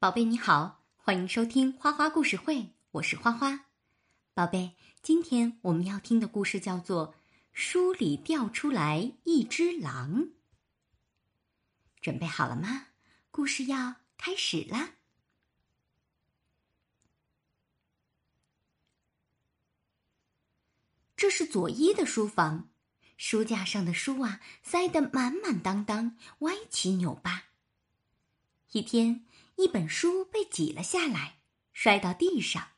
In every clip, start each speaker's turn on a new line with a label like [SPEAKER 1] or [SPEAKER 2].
[SPEAKER 1] 宝贝你好，欢迎收听花花故事会，我是花花。宝贝，今天我们要听的故事叫做《书里掉出来一只狼》。准备好了吗？故事要开始啦！这是佐伊的书房，书架上的书啊塞得满满当当，歪七扭八。一天。一本书被挤了下来，摔到地上，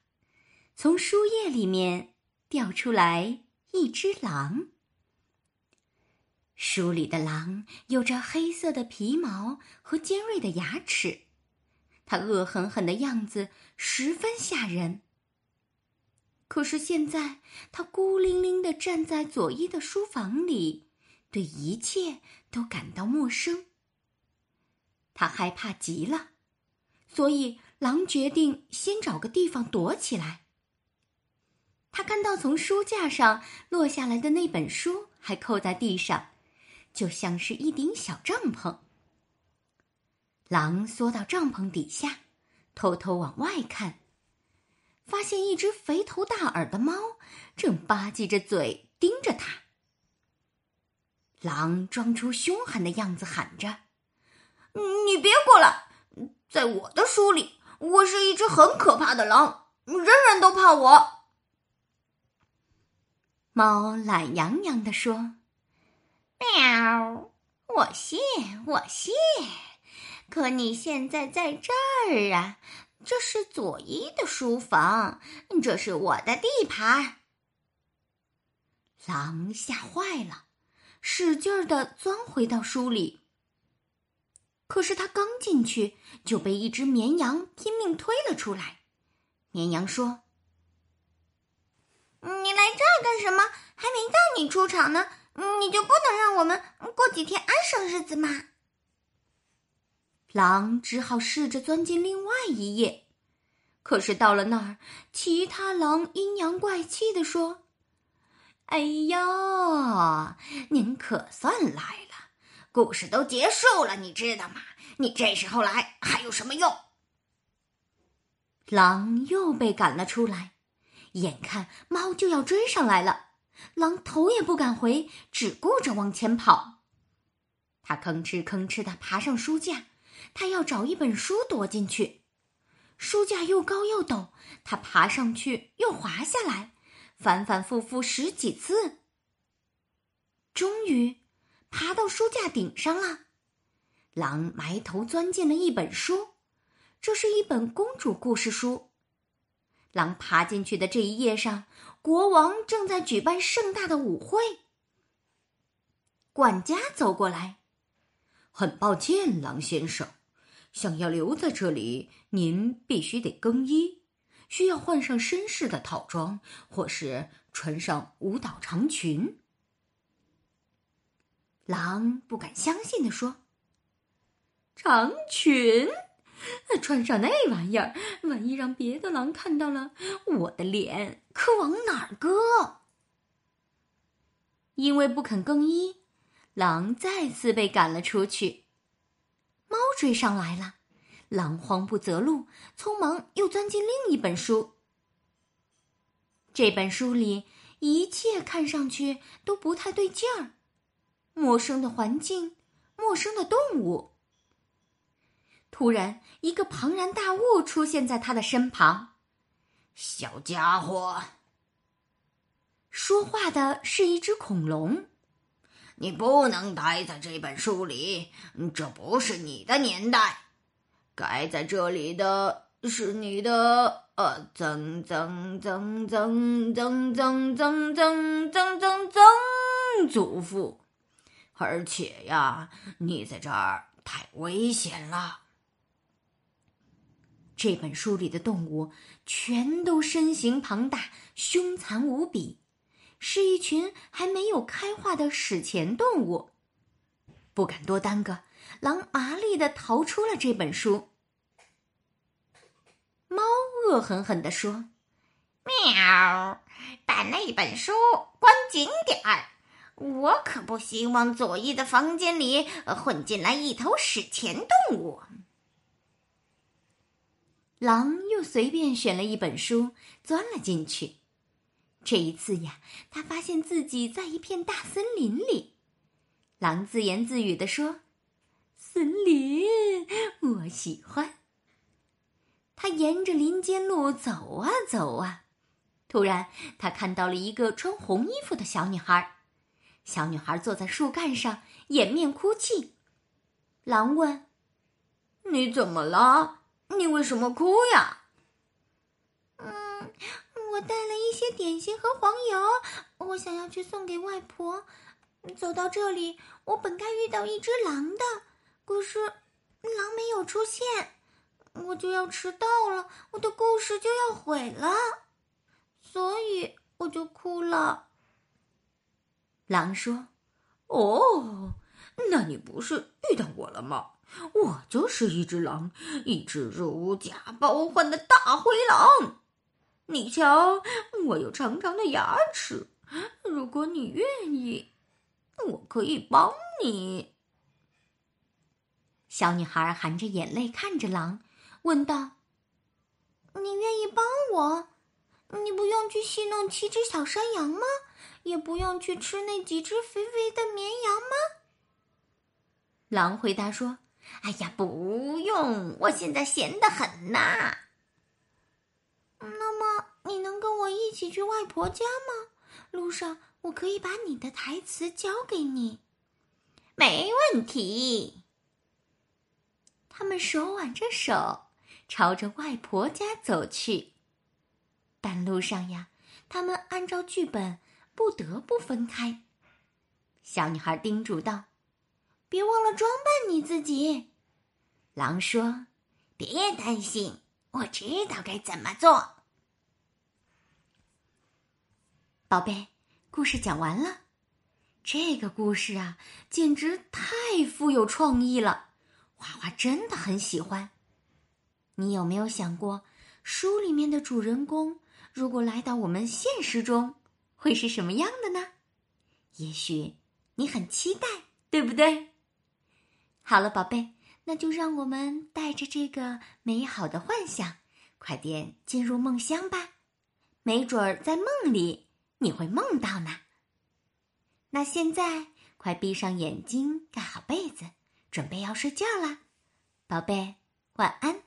[SPEAKER 1] 从书页里面掉出来一只狼。书里的狼有着黑色的皮毛和尖锐的牙齿，它恶狠狠的样子十分吓人。可是现在，它孤零零的站在佐伊的书房里，对一切都感到陌生。他害怕极了。所以，狼决定先找个地方躲起来。他看到从书架上落下来的那本书还扣在地上，就像是一顶小帐篷。狼缩到帐篷底下，偷偷往外看，发现一只肥头大耳的猫正吧唧着嘴盯着他。狼装出凶狠的样子，喊着：“
[SPEAKER 2] 你别过来！”在我的书里，我是一只很可怕的狼，人人都怕我。
[SPEAKER 1] 猫懒洋洋地说：“
[SPEAKER 3] 喵，我信，我信。可你现在在这儿啊，这是佐伊的书房，这是我的地盘。”
[SPEAKER 1] 狼吓坏了，使劲儿的钻回到书里。可是他刚进去，就被一只绵羊拼命推了出来。绵羊说：“
[SPEAKER 3] 你来这儿干什么？还没到你出场呢，你就不能让我们过几天安生日子吗？”
[SPEAKER 1] 狼只好试着钻进另外一页，可是到了那儿，其他狼阴阳怪气地说：“哎呀，您可算来了。”
[SPEAKER 2] 故事都结束了，你知道吗？你这时候来还有什么用？
[SPEAKER 1] 狼又被赶了出来，眼看猫就要追上来了，狼头也不敢回，只顾着往前跑。他吭哧吭哧的爬上书架，他要找一本书躲进去。书架又高又陡，他爬上去又滑下来，反反复复十几次，终于。爬到书架顶上了，狼埋头钻进了一本书，这是一本公主故事书。狼爬进去的这一页上，国王正在举办盛大的舞会。管家走过来，
[SPEAKER 4] 很抱歉，狼先生，想要留在这里，您必须得更衣，需要换上绅士的套装，或是穿上舞蹈长裙。
[SPEAKER 1] 狼不敢相信的说：“长裙，穿上那玩意儿，万一让别的狼看到了，我的脸可往哪儿搁？”因为不肯更衣，狼再次被赶了出去。猫追上来了，狼慌不择路，匆忙又钻进另一本书。这本书里一切看上去都不太对劲儿。陌生的环境，陌生的动物。突然，一个庞然大物出现在他的身旁。
[SPEAKER 2] 小家伙，
[SPEAKER 1] 说话的是一只恐龙。
[SPEAKER 2] 你不能待在这本书里，这不是你的年代。该在这里的是你的呃曾曾曾曾曾曾曾曾曾曾曾祖父。而且呀，你在这儿太危险了。
[SPEAKER 1] 这本书里的动物全都身形庞大、凶残无比，是一群还没有开化的史前动物。不敢多耽搁，狼麻利的逃出了这本书。猫恶狠狠地说：“
[SPEAKER 3] 喵，把那本书关紧点儿。”我可不希望佐伊的房间里混进来一头史前动物。
[SPEAKER 1] 狼又随便选了一本书，钻了进去。这一次呀，他发现自己在一片大森林里。狼自言自语地说：“森林，我喜欢。”他沿着林间路走啊走啊，突然他看到了一个穿红衣服的小女孩。小女孩坐在树干上，掩面哭泣。狼问：“
[SPEAKER 2] 你怎么了？你为什么哭呀？”“
[SPEAKER 3] 嗯，我带了一些点心和黄油，我想要去送给外婆。走到这里，我本该遇到一只狼的，可是狼没有出现，我就要迟到了，我的故事就要毁了，所以我就哭了。”
[SPEAKER 4] 狼说：“哦。”那你不是遇到我了吗？我就是一只狼，一只如假包换的大灰狼。你瞧，我有长长的牙齿。如果你愿意，我可以帮你。
[SPEAKER 1] 小女孩含着眼泪看着狼，问道：“
[SPEAKER 3] 你愿意帮我？你不用去戏弄七只小山羊吗？也不用去吃那几只肥肥的绵羊吗？”
[SPEAKER 1] 狼回答说：“哎呀，不用，我现在闲得很呐。”
[SPEAKER 3] 那么，你能跟我一起去外婆家吗？路上我可以把你的台词交给你。
[SPEAKER 1] 没问题。他们手挽着手，朝着外婆家走去。但路上呀，他们按照剧本不得不分开。小女孩叮嘱道。
[SPEAKER 3] 别忘了装扮你自己，
[SPEAKER 1] 狼说：“
[SPEAKER 3] 别担心，我知道该怎么做。”
[SPEAKER 1] 宝贝，故事讲完了。这个故事啊，简直太富有创意了，花花真的很喜欢。你有没有想过，书里面的主人公如果来到我们现实中，会是什么样的呢？也许你很期待，对不对？好了，宝贝，那就让我们带着这个美好的幻想，快点进入梦乡吧。没准儿在梦里你会梦到呢。那现在快闭上眼睛，盖好被子，准备要睡觉啦，宝贝，晚安。